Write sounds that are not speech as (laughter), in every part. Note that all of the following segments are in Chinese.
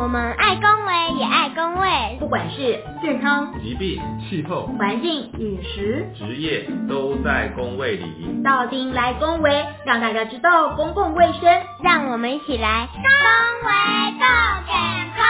我们爱公卫也爱公卫，不管是健康、疾病、气候、环境、饮食、职业，都在公卫里。到丁来公卫，让大家知道公共卫生，让我们一起来公卫更健康。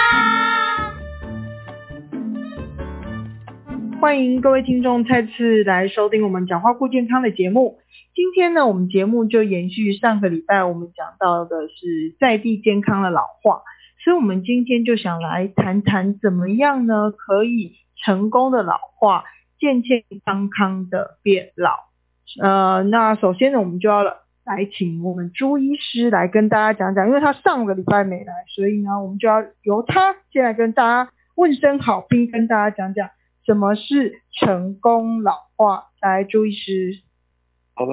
欢迎各位听众再次来收听我们讲话顾健康的节目。今天呢，我们节目就延续上个礼拜我们讲到的是在地健康的老化。所以，我们今天就想来谈谈怎么样呢，可以成功的老化，健健康康的变老。呃，那首先呢，我们就要来请我们朱医师来跟大家讲讲，因为他上个礼拜没来，所以呢，我们就要由他先来跟大家问声好，并跟大家讲讲什么是成功老化。来，朱医师。好的，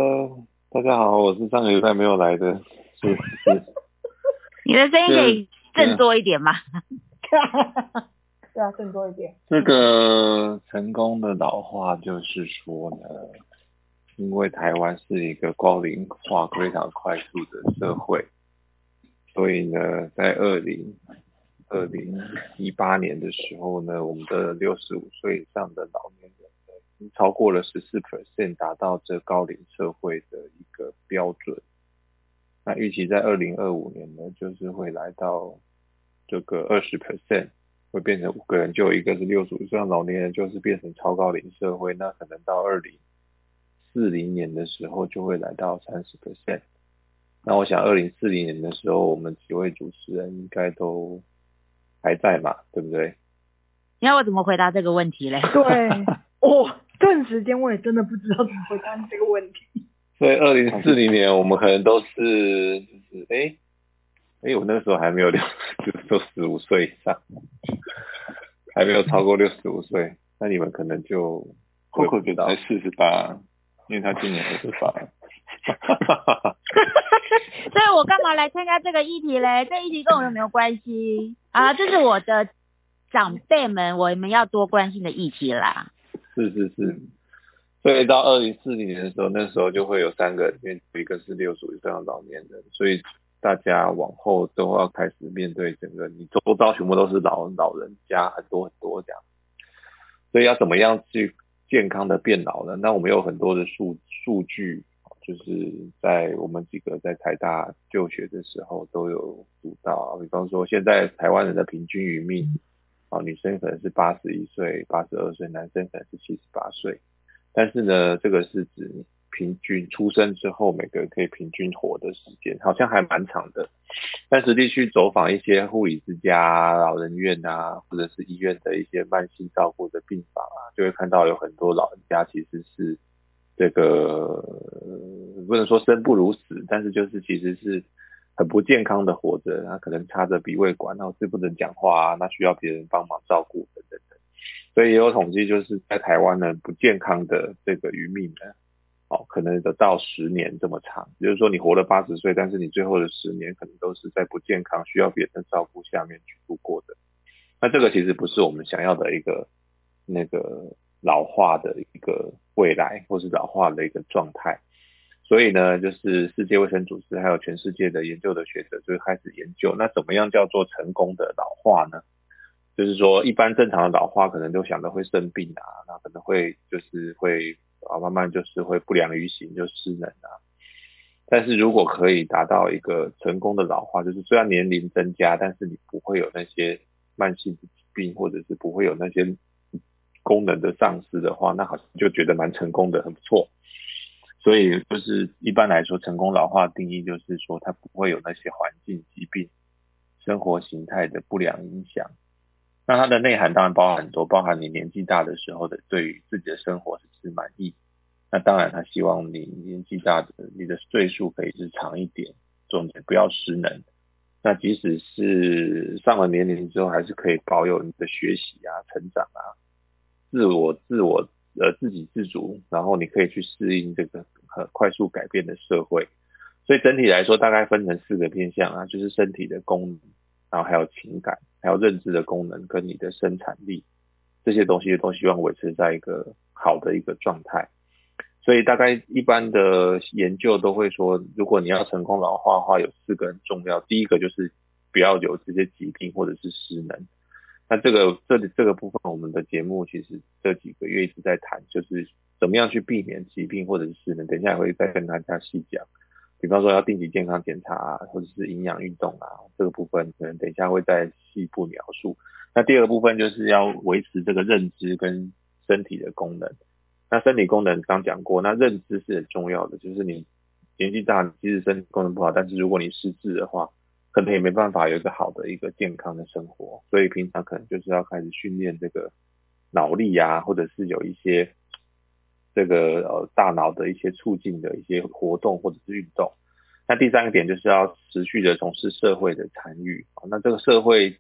大家好，我是上个礼拜没有来的，是是。(laughs) (laughs) 你的声音可以。更多一点嘛，(laughs) 对啊，更多一点。这个成功的老化就是说呢，因为台湾是一个高龄化非常快速的社会，所以呢，在二零二零一八年的时候呢，我们的六十五岁以上的老年人呢，已经超过了十四 percent，达到这高龄社会的一个标准。那预期在二零二五年呢，就是会来到。这个二十 percent 会变成五个人就有一个是六十五岁老年人，就是变成超高龄社会。那可能到二零四零年的时候就会来到三十 percent。那我想二零四零年的时候，我们几位主持人应该都还在嘛，对不对？你要我怎么回答这个问题嘞？对，(laughs) 哦，顿时间我也真的不知道怎么回答这个问题。所以二零四零年我们可能都是就是哎。哎，我那个时候还没有六，(laughs) 就是六十五岁以上，还没有超过六十五岁，那你们可能就，(laughs) Coco 觉得才四十八，因为他今年二十八。(laughs) 所以我干嘛来参加这个议题嘞？这议题跟我有没有关系啊？这是我的长辈们，我们要多关心的议题啦。是是是，所以到二零四零年的时候，那时候就会有三个，因为一个是六十五以上的老年人，所以。大家往后都要开始面对整个，你周遭全部都是老老人家，很多很多这样，所以要怎么样去健康的变老呢？那我们有很多的数数据，就是在我们几个在台大就学的时候都有读到，比方说现在台湾人的平均余命，啊，女生可能是八十一岁、八十二岁，男生可能是七十八岁，但是呢，这个是指。平均出生之后，每个人可以平均活的时间好像还蛮长的。但实际去走访一些护理之家、老人院啊，或者是医院的一些慢性照顾的病房啊，就会看到有很多老人家其实是这个不能说生不如死，但是就是其实是很不健康的活着。他可能插着鼻胃管，然后是不能讲话啊，那需要别人帮忙照顾等等等。所以也有统计，就是在台湾呢，不健康的这个渔民呢。哦，可能得到十年这么长，就是说你活了八十岁，但是你最后的十年可能都是在不健康、需要别人照顾下面去度过的。那这个其实不是我们想要的一个那个老化的一个未来，或是老化的一个状态。所以呢，就是世界卫生组织还有全世界的研究的学者就开始研究，那怎么样叫做成功的老化呢？就是说，一般正常的老化可能都想着会生病啊，那可能会就是会。啊，慢慢就是会不良于行，就失能啊。但是如果可以达到一个成功的老化，就是虽然年龄增加，但是你不会有那些慢性疾病，或者是不会有那些功能的丧失的话，那好像就觉得蛮成功的，很不错。所以就是一般来说，成功老化定义就是说，它不会有那些环境疾病、生活形态的不良影响。那它的内涵当然包含很多，包含你年纪大的时候的对于自己的生活是不是满意？那当然他希望你年纪大的，你的岁数可以是长一点，重点不要失能。那即使是上了年龄之后，还是可以保有你的学习啊、成长啊、自我、自我呃自给自足，然后你可以去适应这个很快速改变的社会。所以整体来说，大概分成四个面向啊，就是身体的功能。然后还有情感，还有认知的功能跟你的生产力，这些东西都希望维持在一个好的一个状态。所以大概一般的研究都会说，如果你要成功老化的话，有四个很重要。第一个就是不要有这些疾病或者是失能。那这个这里这个部分，我们的节目其实这几个月一直在谈，就是怎么样去避免疾病或者是失能。等一下也会再跟大家细讲，比方说要定期健康检查，或者是营养运动啊，这个部分可能等一下会再细部描述。那第二个部分就是要维持这个认知跟身体的功能。那身体功能刚讲过，那认知是很重要的，就是你年纪大，即使身体功能不好，但是如果你失智的话。可能也没办法有一个好的一个健康的生活，所以平常可能就是要开始训练这个脑力啊，或者是有一些这个呃大脑的一些促进的一些活动或者是运动。那第三个点就是要持续的从事社会的参与啊那这个社会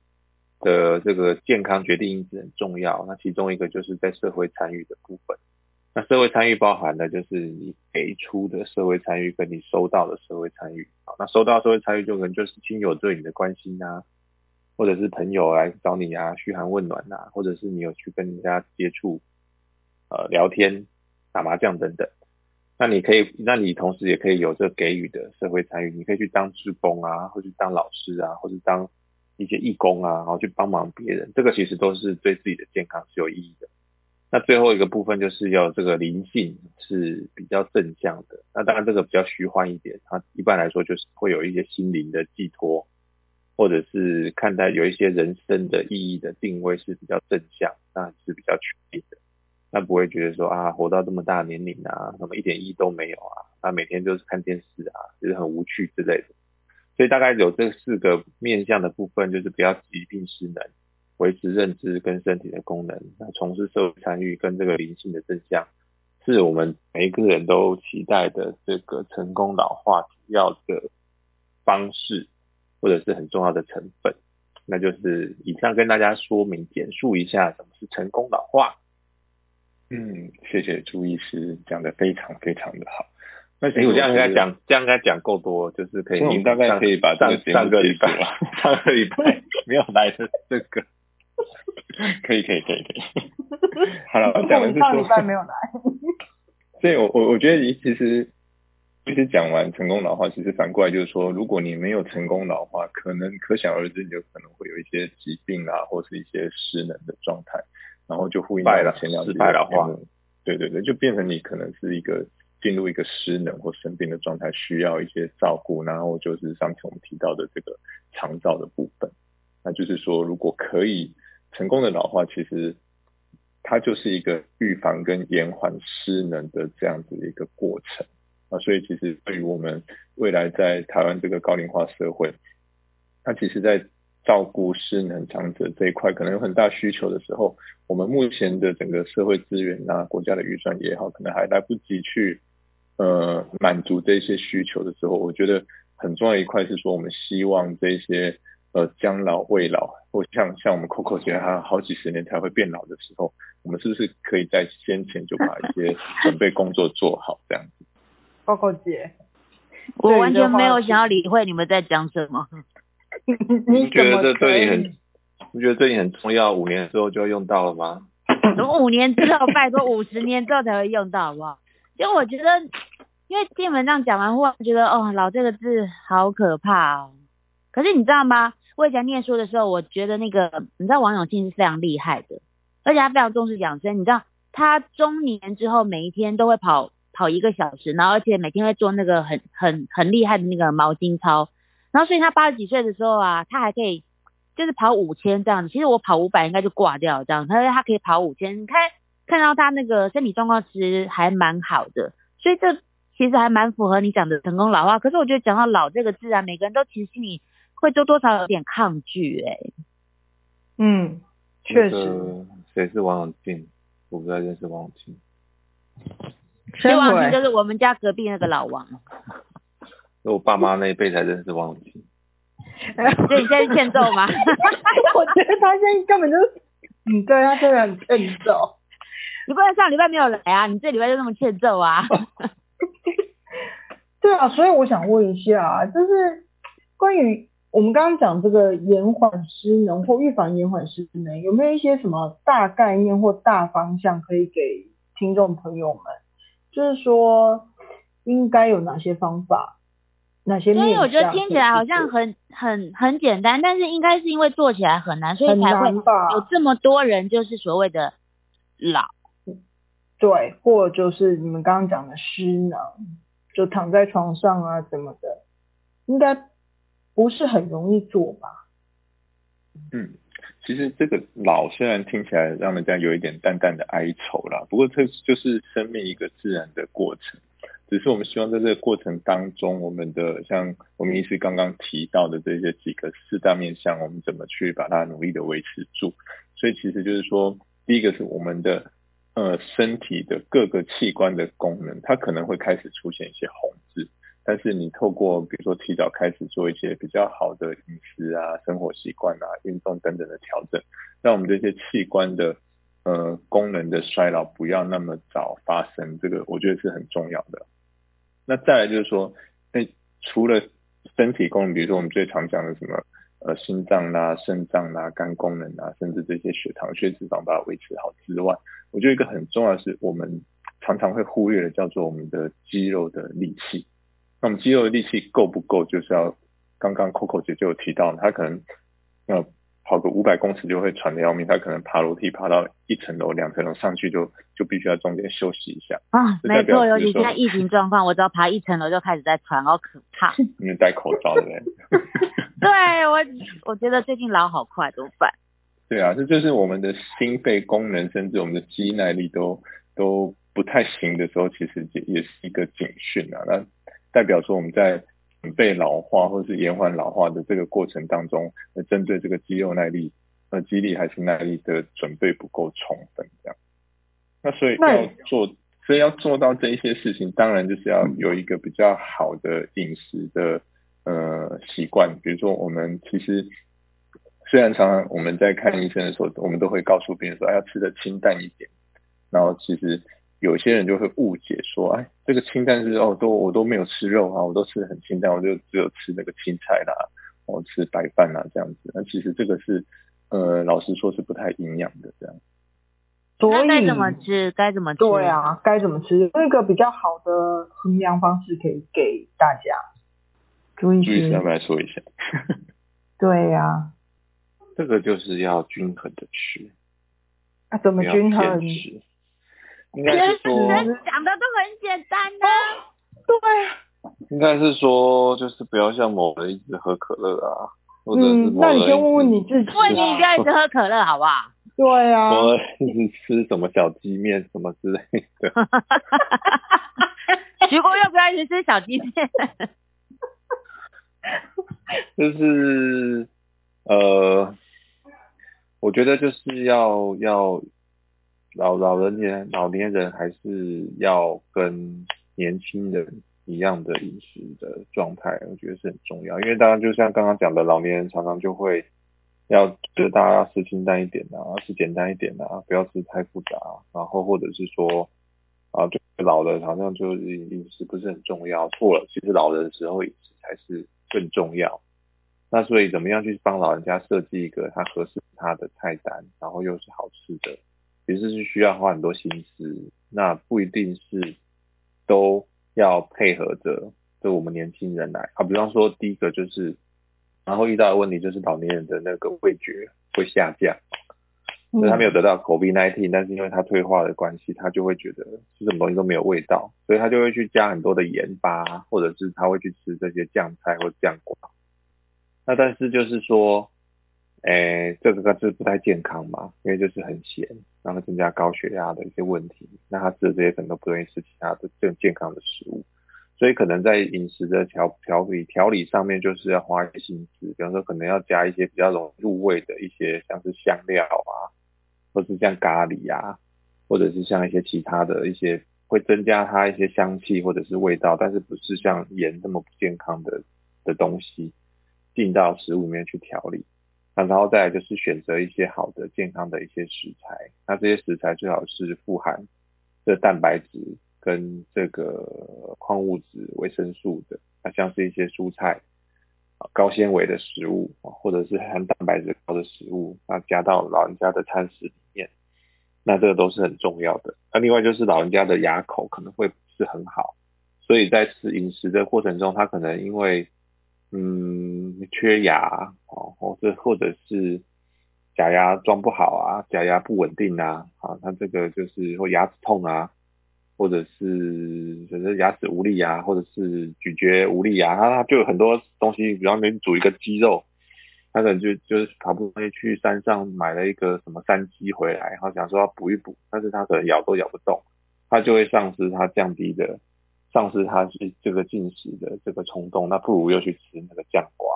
的这个健康决定因子很重要，那其中一个就是在社会参与的部分。那社会参与包含的就是你给出的社会参与跟你收到的社会参与啊，那收到社会参与就可能就是亲友对你的关心啊，或者是朋友来找你啊嘘寒问暖啊，或者是你有去跟人家接触，呃聊天打麻将等等，那你可以，那你同时也可以有这给予的社会参与，你可以去当志工啊，或者当老师啊，或者当一些义工啊，然后去帮忙别人，这个其实都是对自己的健康是有意义的。那最后一个部分就是要这个灵性是比较正向的，那当然这个比较虚幻一点，它一般来说就是会有一些心灵的寄托，或者是看待有一些人生的意义的定位是比较正向，那是比较确定的，那不会觉得说啊活到这么大年龄啊，什么一点意义都没有啊，那每天就是看电视啊，就是很无趣之类的，所以大概有这四个面向的部分，就是不要疾病失能。维持认知跟身体的功能，那从事社会参与跟这个灵性的正向，是我们每一个人都期待的这个成功老化主要的方式，或者是很重要的成分。那就是以上跟大家说明简述一下什么是成功老化。嗯，谢谢朱医师讲的非常非常的好。那我这样跟他讲，这样跟他讲够多，就是可以。我们大概可以把这个节目礼拜，(laughs) 上个礼拜 (laughs) 没有来的这个。(laughs) 可以可以可以可以，好了，我讲的是上礼拜没有来，所以我我我觉得其实其实讲完成功老化，其实反过来就是说，如果你没有成功老化，可能可想而知，你就可能会有一些疾病啊，或是一些失能的状态，然后就呼应到前两失败老化，对对对，就变成你可能是一个进入一个失能或生病的状态，需要一些照顾，然后就是上次我们提到的这个肠照的部分。那就是说，如果可以成功的老化，其实它就是一个预防跟延缓失能的这样子的一个过程啊。所以，其实对于我们未来在台湾这个高龄化社会，它其实在照顾失能长者这一块，可能有很大需求的时候，我们目前的整个社会资源啊，国家的预算也好，可能还来不及去呃满足这些需求的时候，我觉得很重要一块是说，我们希望这些。呃，将老未老，或像像我们 Coco 姐，她好几十年才会变老的时候，我们是不是可以在先前就把一些准备工作做好，这样子？Coco 姐，我完全没有想要理会你们在讲什么。(laughs) (laughs) 你觉得这对你很？你觉得对你很重要？五年之后就要用到了吗？(laughs) 五年之后，拜托五十年之后才会用到，好不好？因为我觉得，因为听你们这样讲完，忽然觉得哦，老这个字好可怕哦。可是你知道吗？我以前念书的时候，我觉得那个你知道王永庆是非常厉害的，而且他非常重视养生。你知道他中年之后每一天都会跑跑一个小时，然后而且每天会做那个很很很厉害的那个毛巾操，然后所以他八十几岁的时候啊，他还可以就是跑五千这样子。其实我跑五百应该就挂掉这样，他说他可以跑五千，你看看到他那个身体状况其实还蛮好的，所以这其实还蛮符合你讲的成功老化。可是我觉得讲到老这个字啊，每个人都其实心里。会多多少有点抗拒哎，嗯，确实。谁是王永庆？我不太认识王永庆。谁王永庆就是我们家隔壁那个老王。我爸妈那一辈才认识王永庆。所 (laughs) 以你现在欠揍吗？(laughs) 我觉得他现在根本就，嗯，对他真的很欠揍。你不能上礼拜没有来啊？你这礼拜就那么欠揍啊？(laughs) 对啊，所以我想问一下，就是关于。我们刚刚讲这个延缓失能或预防延缓失能，有没有一些什么大概念或大方向可以给听众朋友们？就是说应该有哪些方法哪些面向？所以我觉得听起来好像很很很简单，但是应该是因为做起来很难，所以才会有这么多人就是所谓的老。对，或者就是你们刚刚讲的失能，就躺在床上啊什么的，应该不是很容易做吧？嗯，其实这个老虽然听起来让人家有一点淡淡的哀愁啦，不过这就是生命一个自然的过程。只是我们希望在这个过程当中，我们的像我们医师刚刚提到的这些几个四大面向，我们怎么去把它努力的维持住？所以其实就是说，第一个是我们的呃身体的各个器官的功能，它可能会开始出现一些红字，但是你透过比如说提早开始做一些比较好的饮食啊、生活习惯啊、运动等等的调整，让我们这些器官的呃功能的衰老不要那么早发生，这个我觉得是很重要的。那再来就是说，那除了身体功能，比如说我们最常讲的什么呃心脏啦、肾脏啦、肝功能啊，甚至这些血糖、血脂肪把它维持好之外，我觉得一个很重要的是，我们常常会忽略的叫做我们的肌肉的力气。那我们肌肉的力气够不够，就是要刚刚 Coco 姐就有提到，她可能要。跑个五百公尺就会喘得要命，他可能爬楼梯爬到一层楼、两层楼上去就就必须要中间休息一下啊。没错，尤其现在疫情状况，我只要爬一层楼就开始在喘，好可怕。因为戴口罩的。(laughs) (laughs) 对我，我觉得最近老好快，怎么办？(laughs) 对啊，这就是我们的心肺功能，甚至我们的肌耐力都都不太行的时候，其实也也是一个警讯啊。那代表说我们在。准备老化或是延缓老化的这个过程当中，呃，针对这个肌肉耐力、呃，肌力还是耐力的准备不够充分，这样。那所以要做，所以要做到这一些事情，当然就是要有一个比较好的饮食的呃习惯。比如说，我们其实虽然常常我们在看医生的时候，我们都会告诉病人说，要吃的清淡一点，然后其实。有些人就会误解说，哎，这个清淡是哦，都我都没有吃肉啊，我都吃的很清淡，我就只有吃那个青菜啦，我吃白饭啦这样子。那其实这个是，呃，老实说是不太营养的这样。所以该怎么吃？该怎么吃？对啊，该怎么吃？那个比较好的衡量方式可以给大家。朱医师要不要说一下？(laughs) 对呀，这个就是要均衡的吃。啊，怎么均衡？应该是说 (laughs) 讲的都很简单呢，对，应该是说就是不要像某人一直喝可乐啊，或者是那你先问问你自己，问你不要一直喝可乐好不好？对啊，我一直吃什么小鸡面什么之类的，(laughs) 徐国要不要一直吃小鸡面？(laughs) 就是呃，我觉得就是要要。老老人年老年人还是要跟年轻人一样的饮食的状态，我觉得是很重要。因为大家就像刚刚讲的，老年人常常就会要就大家要吃清淡一点啊，吃简单一点啊，不要吃太复杂。然后或者是说啊，就老了好像就是饮食不是很重要，错了。其实老人的时候饮食才是更重要。那所以怎么样去帮老人家设计一个他合适他的菜单，然后又是好吃的？其实是需要花很多心思，那不一定是都要配合着，就我们年轻人来啊。比方说，第一个就是，然后遇到的问题就是老年人的那个味觉会下降，所以他没有得到口鼻耐听，但是因为他退化的关系，他就会觉得吃什么东西都没有味道，所以他就会去加很多的盐巴，或者是他会去吃这些酱菜或酱瓜。那但是就是说。诶，这个是不太健康嘛，因为就是很咸，然后增加高血压的一些问题。那他吃的这些可能都不愿意吃其他的更健康的食物，所以可能在饮食的调调理调理上面，就是要花一些心思。比方说，可能要加一些比较容易入味的一些，像是香料啊，或是像咖喱啊，或者是像一些其他的一些会增加它一些香气或者是味道，但是不是像盐这么不健康的的东西进到食物里面去调理。然后再来就是选择一些好的健康的一些食材，那这些食材最好是富含这蛋白质跟这个矿物质、维生素的，那像是一些蔬菜、高纤维的食物，或者是含蛋白质高的食物，那加到老人家的餐食里面，那这个都是很重要的。那另外就是老人家的牙口可能会不是很好，所以在吃饮食的过程中，他可能因为嗯缺牙哦，或者或者是假牙装不好啊，假牙不稳定啊，啊，他这个就是或牙齿痛啊，或者是就是牙齿无力啊，或者是咀嚼无力啊，他就有很多东西，比方说你煮一个鸡肉，他可能就就是好不容易去山上买了一个什么山鸡回来，然后想说要补一补，但是他可能咬都咬不动，他就会丧失他降低的。丧失他是这个进食的这个冲动，那不如又去吃那个酱瓜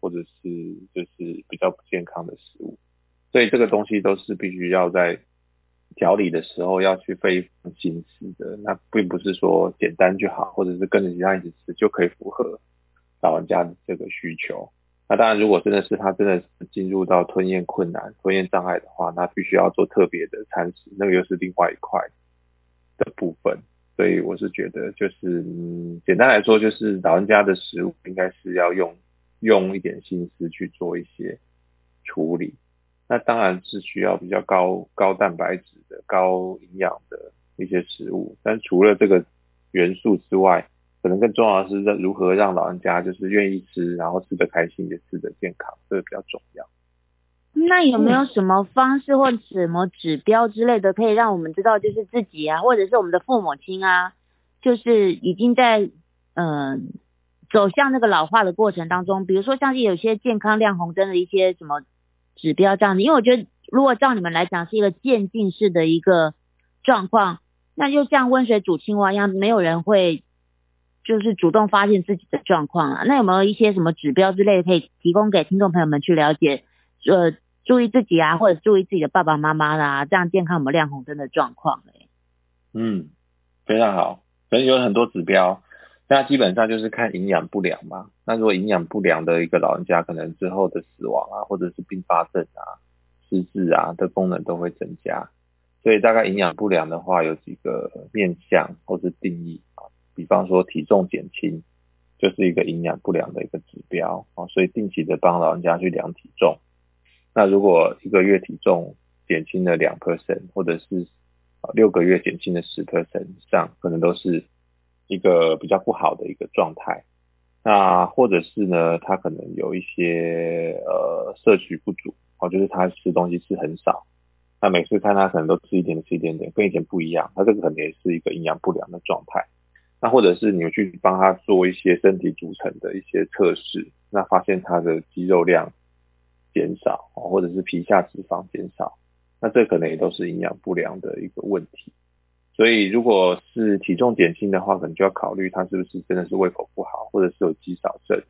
或者是就是比较不健康的食物，所以这个东西都是必须要在调理的时候要去费心思的。那并不是说简单就好，或者是跟着其他一起吃就可以符合老人家的这个需求。那当然，如果真的是他真的进入到吞咽困难、吞咽障碍的话，那必须要做特别的餐食，那个又是另外一块的部分。所以我是觉得，就是嗯，简单来说，就是老人家的食物应该是要用用一点心思去做一些处理。那当然是需要比较高高蛋白质的、高营养的一些食物。但除了这个元素之外，可能更重要的是如何让老人家就是愿意吃，然后吃得开心，也吃得健康，这个比较重要。那有没有什么方式或什么指标之类的，可以让我们知道，就是自己啊，或者是我们的父母亲啊，就是已经在嗯走向那个老化的过程当中，比如说像是有些健康亮红灯的一些什么指标这样子，因为我觉得如果照你们来讲是一个渐进式的一个状况，那就像温水煮青蛙一样，没有人会就是主动发现自己的状况啊。那有没有一些什么指标之类的可以提供给听众朋友们去了解？呃。注意自己啊，或者注意自己的爸爸妈妈啦，这样健康我们亮红灯的状况嘞？嗯，非常好，可能有很多指标，那基本上就是看营养不良嘛。那如果营养不良的一个老人家，可能之后的死亡啊，或者是并发症啊、失智啊的功能都会增加。所以大概营养不良的话，有几个面向或是定义啊，比方说体重减轻，就是一个营养不良的一个指标啊，所以定期的帮老人家去量体重。那如果一个月体重减轻了两 percent，或者是啊六个月减轻了十 percent 以上，可能都是一个比较不好的一个状态。那或者是呢，他可能有一些呃摄取不足，哦，就是他吃东西吃很少。那每次看他可能都吃一点吃一点点，跟以前不一样，他这个可能也是一个营养不良的状态。那或者是你去帮他做一些身体组成的一些测试，那发现他的肌肉量。减少或者是皮下脂肪减少，那这可能也都是营养不良的一个问题。所以如果是体重减轻的话，可能就要考虑他是不是真的是胃口不好，或者是有肌少症，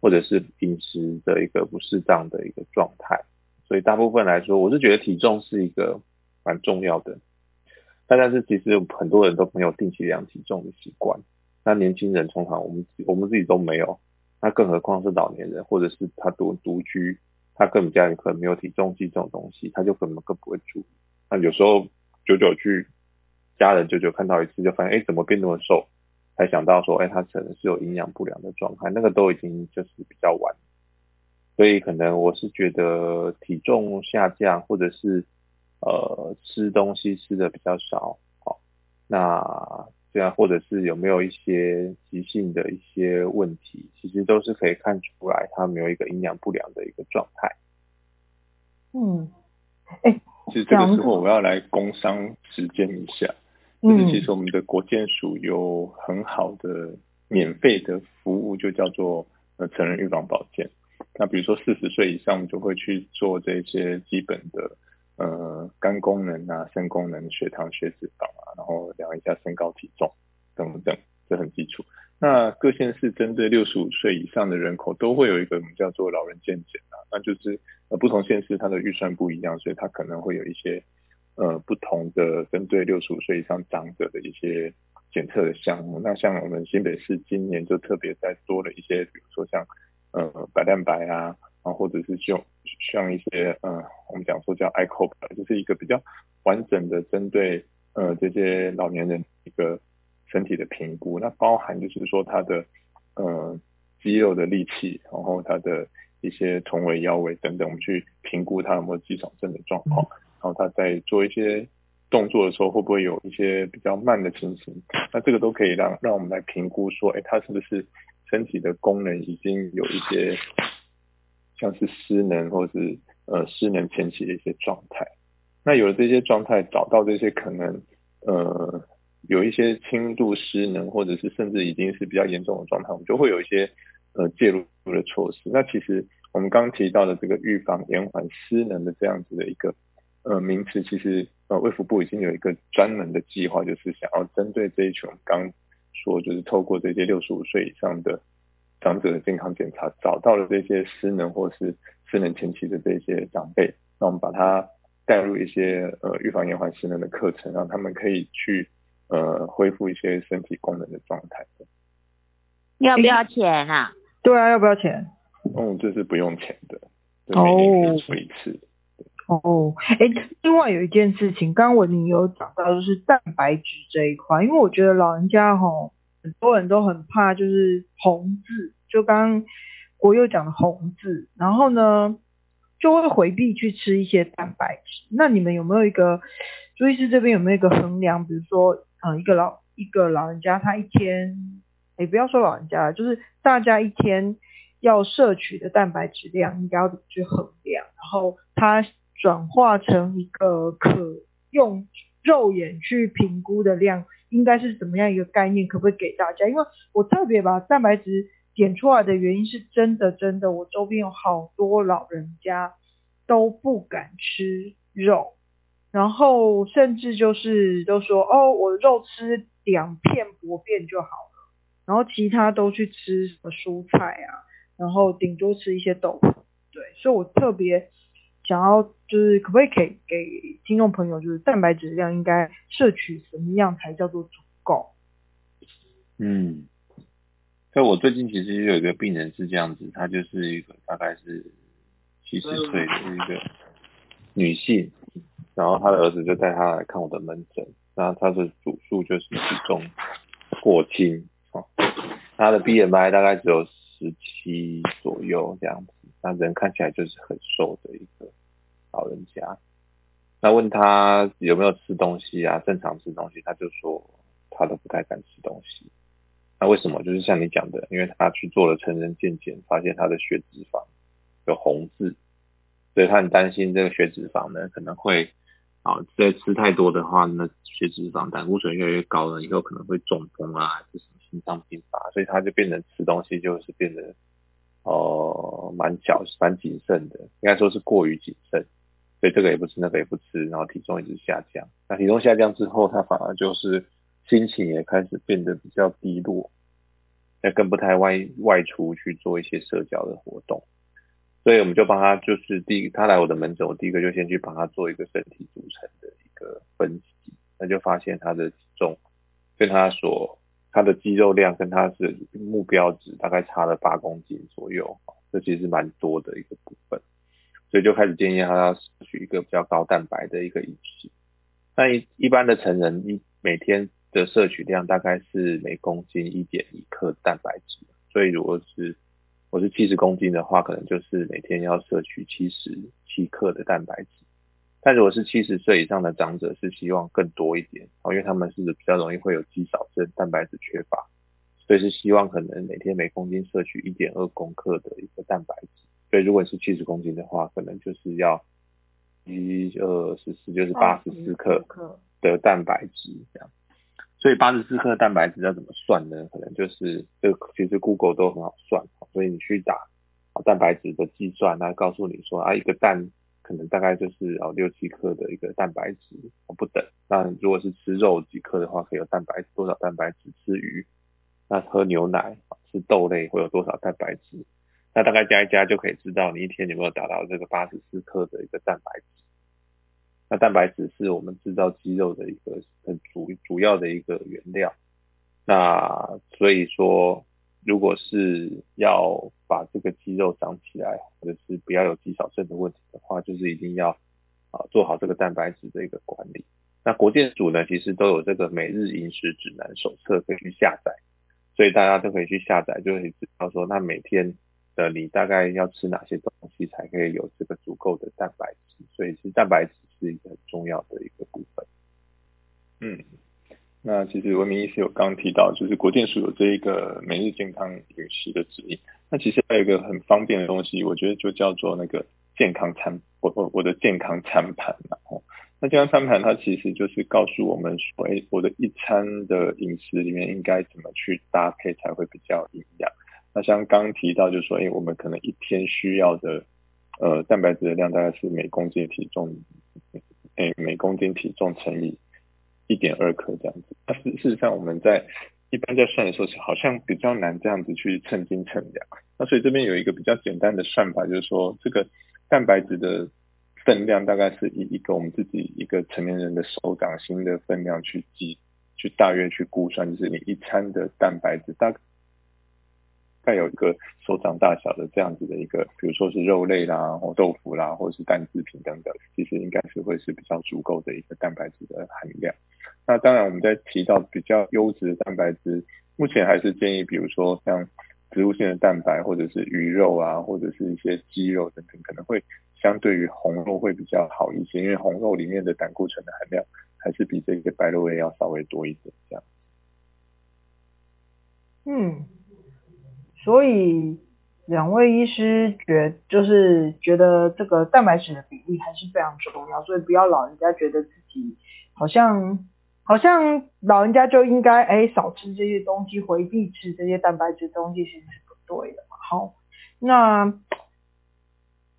或者是饮食的一个不适当的一个状态。所以大部分来说，我是觉得体重是一个蛮重要的。但是其实很多人都没有定期量体重的习惯。那年轻人通常我们我们自己都没有，那更何况是老年人，或者是他独独居。他根本家里可能没有体重计这种东西，他就根本更不会注意。那有时候久久去家人久久看到一次，就发现哎怎么变那么瘦，才想到说哎他可能是有营养不良的状态，那个都已经就是比较晚。所以可能我是觉得体重下降，或者是呃吃东西吃的比较少，好那。这样，或者是有没有一些急性的一些问题，其实都是可以看出来，他没有一个营养不良的一个状态。嗯，哎，其实这个时候我要来工商实践一下，就是其实我们的国健署有很好的免费的服务，就叫做呃成人预防保健。那比如说四十岁以上，就会去做这些基本的。呃，肝功能啊，肾功能，血糖、血脂肪啊，然后量一下身高体重等等，这很基础。那各县市针对六十五岁以上的人口，都会有一个我们叫做老人健检啊，那就是呃不同县市它的预算不一样，所以它可能会有一些呃不同的针对六十五岁以上长者的一些检测的项目。那像我们新北市今年就特别在多了一些，比如说像呃白蛋白啊。啊，或者是就像一些呃，我们讲说叫 iCop，就是一个比较完整的针对呃这些老年人一个身体的评估，那包含就是说他的呃肌肉的力气，然后他的一些臀围、腰围等等，我们去评估他有没有肌少症的状况，然后他在做一些动作的时候会不会有一些比较慢的情形？那这个都可以让让我们来评估说，哎，他是不是身体的功能已经有一些像是失能或是呃失能前期的一些状态。那有了这些状态，找到这些可能呃有一些轻度失能，或者是甚至已经是比较严重的状态，我们就会有一些呃介入的措施。那其实我们刚提到的这个预防延缓失能的这样子的一个呃名词，其实呃卫福部已经有一个专门的计划，就是想要针对这一群刚说就是透过这些六十五岁以上的长者的健康检查，找到了这些失能或是失能前期的这些长辈，那我们把他。带入一些呃预防延缓失能的课程，让他们可以去呃恢复一些身体功能的状态。要不要钱啊？对啊，要不要钱？嗯，这是不用钱的，每年做一次。哦，哎，另外有一件事情，刚刚我你有讲到就是蛋白质这一块，因为我觉得老人家吼很多人都很怕就是红字，就刚刚国佑讲的红字，然后呢？就会回避去吃一些蛋白质。那你们有没有一个朱医师这边有没有一个衡量？比如说，呃，一个老一个老人家他一天，也不要说老人家了，就是大家一天要摄取的蛋白质量应该要怎么去衡量？然后它转化成一个可用肉眼去评估的量，应该是怎么样一个概念？可不可以给大家？因为我特别把蛋白质。点出来的原因是真的，真的，我周边有好多老人家都不敢吃肉，然后甚至就是都说哦，我肉吃两片薄片就好了，然后其他都去吃什么蔬菜啊，然后顶多吃一些豆腐，对，所以我特别想要就是可不可以给给听众朋友，就是蛋白质量应该摄取什么样才叫做足够？嗯。所以我最近其实有一个病人是这样子，她就是一个大概是七十岁的一个女性，然后她的儿子就带她来看我的门诊，那她的主诉就是体重过轻，哦，她的 BMI 大概只有十七左右这样子，那人看起来就是很瘦的一个老人家，那问他有没有吃东西啊，正常吃东西，他就说他都不太敢吃东西。那为什么？就是像你讲的，因为他去做了成人健检，发现他的血脂肪有红字，所以他很担心这个血脂肪呢可能会啊，再吃太多的话，那血脂肪胆固醇越来越高了，以后可能会中风啊，还是什么心脏病发，所以他就变得吃东西就是变得哦蛮小蛮谨慎的，应该说是过于谨慎，所以这个也不吃，那个也不吃，然后体重一直下降。那体重下降之后，他反而就是。心情也开始变得比较低落，那更不太外外出去做一些社交的活动，所以我们就帮他，就是第一他来我的门诊，我第一个就先去帮他做一个身体组成的一个分析，那就发现他的体重跟他所他的肌肉量跟他是目标值大概差了八公斤左右，这其实蛮多的一个部分，所以就开始建议他要摄取一个比较高蛋白的一个饮食，那一一般的成人一每天。的摄取量大概是每公斤一点一克蛋白质，所以如果是我是七十公斤的话，可能就是每天要摄取七十七克的蛋白质。但如果是七十岁以上的长者，是希望更多一点哦，因为他们是比较容易会有肌少症、蛋白质缺乏，所以是希望可能每天每公斤摄取一点二公克的一个蛋白质。所以如果是七十公斤的话，可能就是要一二十四，就是八十四克的蛋白质这样。所以八十四克蛋白质要怎么算呢？可能就是这个，其实 Google 都很好算，所以你去打蛋白质的计算，那告诉你说啊，一个蛋可能大概就是哦六七克的一个蛋白质不等。那如果是吃肉几克的话，可以有蛋白多少蛋白质？吃鱼，那喝牛奶、吃豆类会有多少蛋白质？那大概加一加就可以知道你一天有没有达到这个八十四克的一个蛋白质。那蛋白质是我们制造肌肉的一个很主主要的一个原料，那所以说，如果是要把这个肌肉长起来，或者是不要有肌少症的问题的话，就是一定要啊做好这个蛋白质的一个管理。那国健署呢，其实都有这个每日饮食指南手册可以去下载，所以大家都可以去下载，就可以知道说，那每天的你大概要吃哪些东西才可以有这个足够的蛋白质。所以是蛋白质。是一个很重要的一个部分。嗯，那其实文明医师有刚提到，就是国健署有这一个每日健康饮食的指引。那其实还有一个很方便的东西，我觉得就叫做那个健康餐，我我我的健康餐盘然后那健康餐盘它其实就是告诉我们说，哎，我的一餐的饮食里面应该怎么去搭配才会比较营养。那像刚提到，就是说，哎，我们可能一天需要的呃蛋白质的量大概是每公斤体重，哎，每公斤体重乘以一点二克这样子。但是事实上，我们在一般在算的时候，是好像比较难这样子去称斤称两。那所以这边有一个比较简单的算法，就是说，这个蛋白质的分量大概是以一个我们自己一个成年人的手掌心的分量去计，去大约去估算，就是你一餐的蛋白质大。概有一个手掌大小的这样子的一个，比如说是肉类啦，或豆腐啦，或者是蛋制品等等，其实应该是会是比较足够的一个蛋白质的含量。那当然，我们在提到比较优质的蛋白质，目前还是建议，比如说像植物性的蛋白，或者是鱼肉啊，或者是一些鸡肉等等，可能会相对于红肉会比较好一些，因为红肉里面的胆固醇的含量还是比这个白肉类要稍微多一点，这样。嗯。所以两位医师觉就是觉得这个蛋白质的比例还是非常重要，所以不要老人家觉得自己好像好像老人家就应该哎少吃这些东西，回避吃这些蛋白质东西，其实是不对的。好，那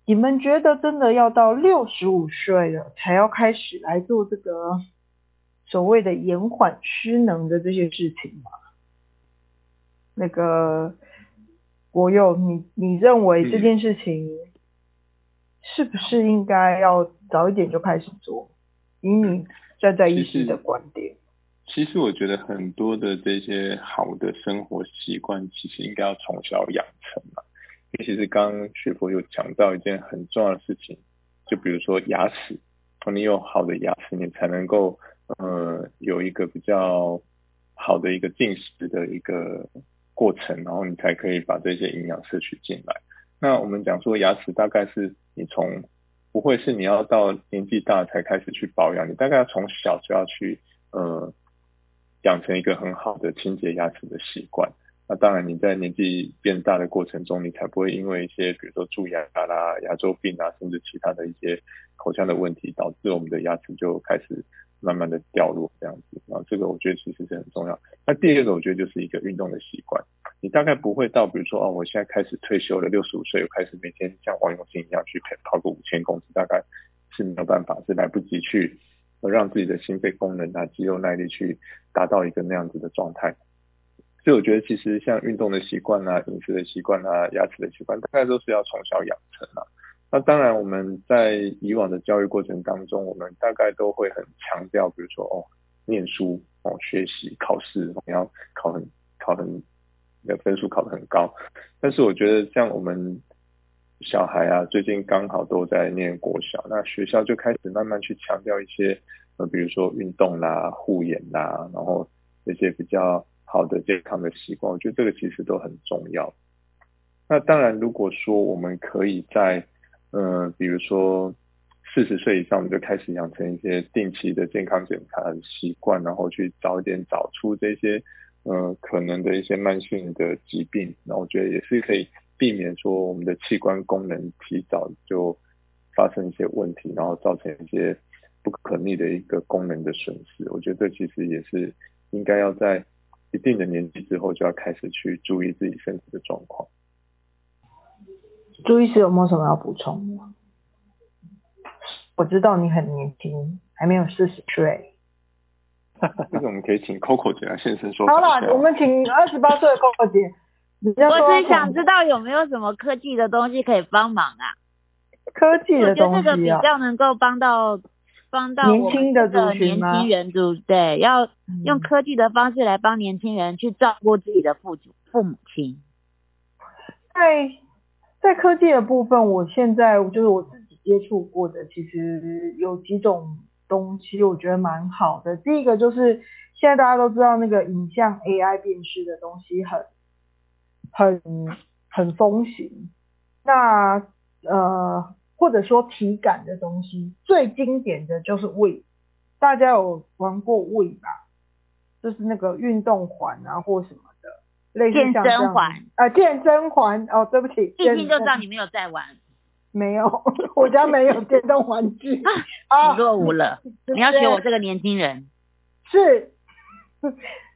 你们觉得真的要到六十五岁了才要开始来做这个所谓的延缓失能的这些事情吗？那个。国佑，你你认为这件事情是不是应该要早一点就开始做？以你站在医师的观点，其实我觉得很多的这些好的生活习惯，其实应该要从小养成嘛。尤其是刚刚学佛有讲到一件很重要的事情，就比如说牙齿，你有好的牙齿，你才能够呃有一个比较好的一个进食的一个。过程，然后你才可以把这些营养摄取进来。那我们讲说牙齿大概是你从不会是你要到年纪大才开始去保养，你大概要从小就要去呃养成一个很好的清洁牙齿的习惯。那当然你在年纪变大的过程中，你才不会因为一些比如说蛀牙啦、牙周病啊，甚至其他的一些口腔的问题，导致我们的牙齿就开始。慢慢的掉落这样子，然后这个我觉得其实是很重要。那第二个我觉得就是一个运动的习惯，你大概不会到比如说哦，我现在开始退休了，六十五岁又开始每天像王永庆一样去跑个五千公尺，大概是没有办法，是来不及去让自己的心肺功能啊、肌肉耐力去达到一个那样子的状态。所以我觉得其实像运动的习惯啊、饮食的习惯啊、牙齿的习惯，大概都是要从小养成啊。那当然，我们在以往的教育过程当中，我们大概都会很强调，比如说哦，念书哦，学习考试，你要考很考很，的分数考得很高。但是我觉得，像我们小孩啊，最近刚好都在念国小，那学校就开始慢慢去强调一些，呃，比如说运动啦、护眼啦，然后这些比较好的健康的习惯，我觉得这个其实都很重要。那当然，如果说我们可以在嗯，比如说四十岁以上，我们就开始养成一些定期的健康检查的习惯，然后去早一点找出这些嗯可能的一些慢性的疾病，那我觉得也是可以避免说我们的器官功能提早就发生一些问题，然后造成一些不可逆的一个功能的损失。我觉得这其实也是应该要在一定的年纪之后就要开始去注意自己身体的状况。朱医师有没有什么要补充？我知道你很年轻，还没有四十岁。这个我们可以请 Coco 姐来现身说。好了，我们请二十八岁的 Coco 姐。我只想知道有没有什么科技的东西可以帮忙啊？科技的东西啊。我觉得这个比较能够帮到帮到年轻的族群年轻人，对对？要用科技的方式来帮年轻人去照顾自己的父父母亲。在。在科技的部分，我现在就是我自己接触过的，其实有几种东西，我觉得蛮好的。第一个就是现在大家都知道那个影像 AI 辨识的东西很很很风行，那呃或者说体感的东西，最经典的就是 We，大家有玩过 We 吧？就是那个运动环啊或什么的，类似健身环。啊，健身环哦，对不起，一听就知道你没有在玩，(laughs) 没有，我家没有电动玩具啊你落伍了。(laughs) 你要学我这个年轻人，是，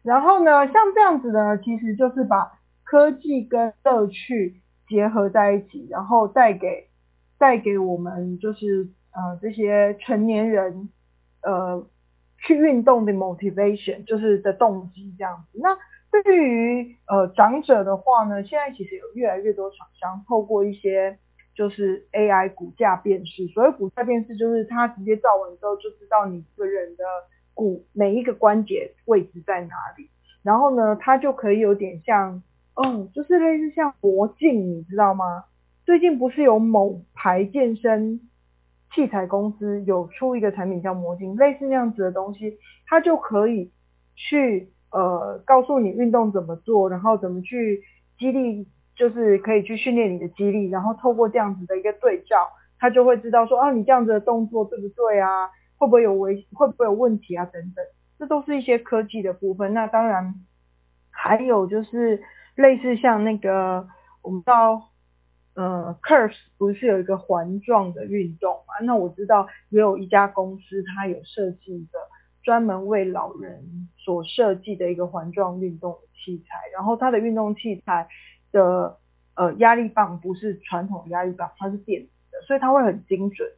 然后呢，像这样子呢，其实就是把科技跟乐趣结合在一起，然后带给带给我们就是呃这些成年人呃去运动的 motivation，就是的动机这样子。那对于呃长者的话呢，现在其实有越来越多厂商透过一些就是 AI 骨架辨识，所谓骨架辨识就是它直接照完之后就知道你个人的骨每一个关节位置在哪里，然后呢，它就可以有点像，嗯，就是类似像魔镜，你知道吗？最近不是有某牌健身器材公司有出一个产品叫魔镜，类似那样子的东西，它就可以去呃告诉你运动怎么做，然后怎么去激励，就是可以去训练你的肌力，然后透过这样子的一个对照，它就会知道说啊你这样子的动作对不对啊，会不会有危会不会有问题啊等等，这都是一些科技的部分。那当然还有就是类似像那个我们知道。呃 c u r s e 不是有一个环状的运动嘛？那我知道也有一家公司，它有设计一个专门为老人所设计的一个环状运动的器材，然后它的运动器材的呃压力棒不是传统压力棒，它是电子的，所以它会很精准，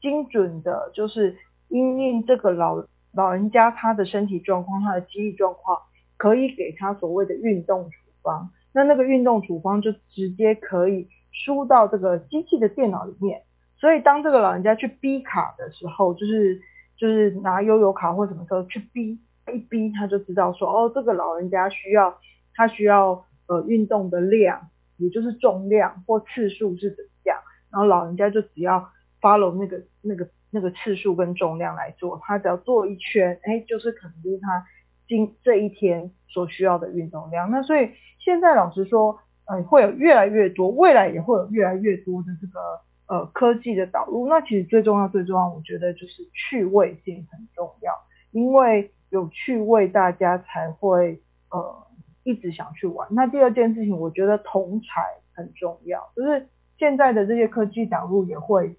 精准的就是因应这个老老人家他的身体状况、他的肌力状况，可以给他所谓的运动处方。那那个运动处方就直接可以。输到这个机器的电脑里面，所以当这个老人家去逼卡的时候，就是就是拿悠游卡或什么时候去逼，一逼他就知道说，哦，这个老人家需要他需要呃运动的量，也就是重量或次数是怎么样，然后老人家就只要 follow 那个那个那个次数跟重量来做，他只要做一圈，哎，就是可能就是他今这一天所需要的运动量。那所以现在老实说。呃，会有越来越多，未来也会有越来越多的这个呃科技的导入。那其实最重要、最重要，我觉得就是趣味性很重要，因为有趣味，大家才会呃一直想去玩。那第二件事情，我觉得同才很重要，就是现在的这些科技导入也会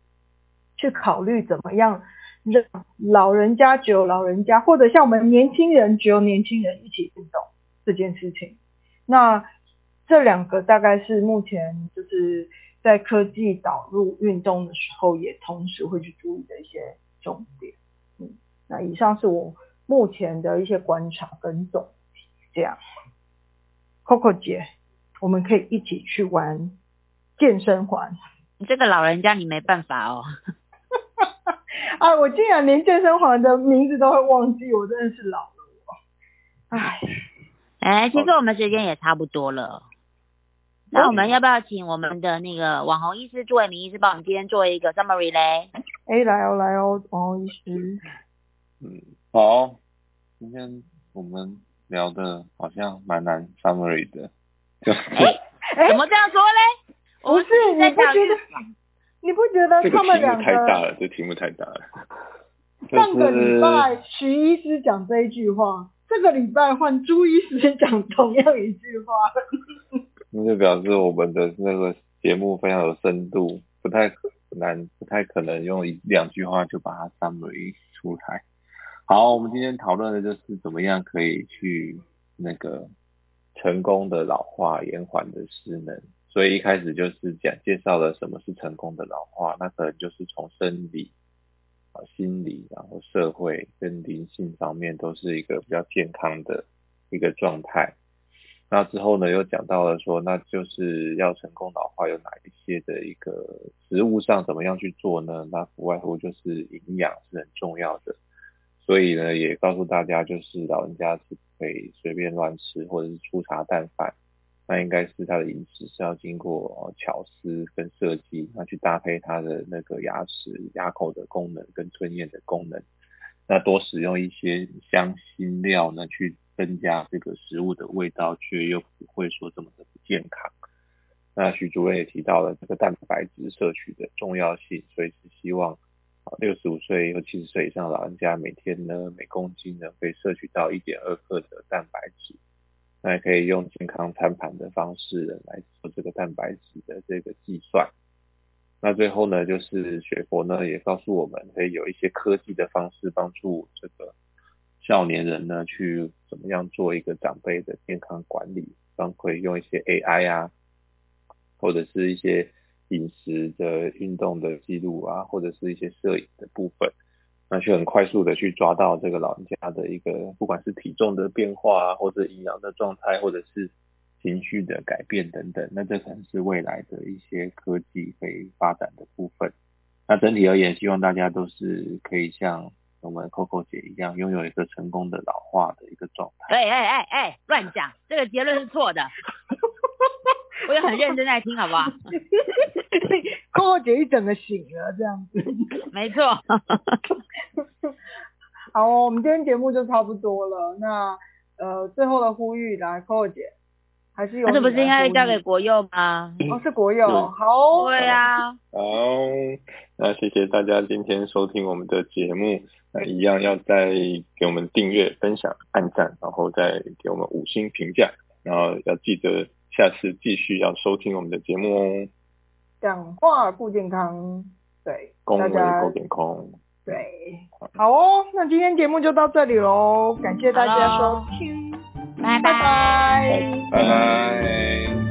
去考虑怎么样让老人家只有老人家，或者像我们年轻人只有年轻人一起运动这件事情。那这两个大概是目前就是在科技导入运动的时候，也同时会去注意的一些重点。嗯，那以上是我目前的一些观察跟总结。这样，Coco 姐，我们可以一起去玩健身环。你这个老人家你没办法哦。(laughs) 啊，我竟然连健身环的名字都会忘记，我真的是老了我。唉，哎，其实我们时间也差不多了。那我们要不要请我们的那个网红医师朱伟明医师帮我们今天做一个 summary 嘞？哎，来哦来哦，网红医师。嗯，好，今天我们聊的好像蛮难 summary 的，就哎，怎么这样说嘞？(laughs) 不是，你不觉得？你不觉得他们两个太大了？这题目太大了。(laughs) 上个礼拜徐医师讲这一句话，这个礼拜换朱医师讲同样一句话。那就表示我们的那个节目非常有深度，不太难，不太可能用一两句话就把它 summary 出来。好，我们今天讨论的就是怎么样可以去那个成功的老化延缓的失能。所以一开始就是讲介绍了什么是成功的老化，那可能就是从生理、啊心理，然后社会跟灵性方面都是一个比较健康的一个状态。那之后呢，又讲到了说，那就是要成功老化有哪一些的一个食物上怎么样去做呢？那不外乎就是营养是很重要的，所以呢，也告诉大家，就是老人家是不可以随便乱吃或者是粗茶淡饭，那应该是他的饮食是要经过巧思跟设计，那去搭配他的那个牙齿、牙口的功能跟吞咽的功能，那多使用一些香辛料呢去。增加这个食物的味道，却又不会说这么的不健康。那徐主任也提到了这个蛋白质摄取的重要性，所以是希望六十五岁或七十岁以上老人家每天呢每公斤呢可以摄取到一点二克的蛋白质，那也可以用健康餐盘的方式来做这个蛋白质的这个计算。那最后呢，就是雪佛呢也告诉我们，可以有一些科技的方式帮助这个少年人呢去怎么样做一个长辈的健康管理，包括用一些 AI 啊，或者是一些。饮食的运动的记录啊，或者是一些摄影的部分，那去很快速的去抓到这个老人家的一个，不管是体重的变化啊，或者营养的状态，或者是情绪的改变等等，那这可能是未来的一些科技可以发展的部分。那整体而言，希望大家都是可以像我们 Coco 姐一样，拥有一个成功的老化的一个状态。哎哎哎哎，乱讲，这个结论是错的。我也很认真在听，好不好？？Coco 姐一整个醒了，这样子。(laughs) 没错。好，我们今天节目就差不多了。那呃，最后的呼吁来，Coco 姐，还是有。那这不是应该交给国佑吗？哦，是国佑。好。对呀。好，那谢谢大家今天收听我们的节目。那一样要再给我们订阅、分享、按赞，然后再给我们五星评价，然后要记得。下次继续要收听我们的节目哦。讲话顾健康，对，大家顾健康，对，好哦，那今天节目就到这里喽，感谢大家收听，拜拜，拜拜。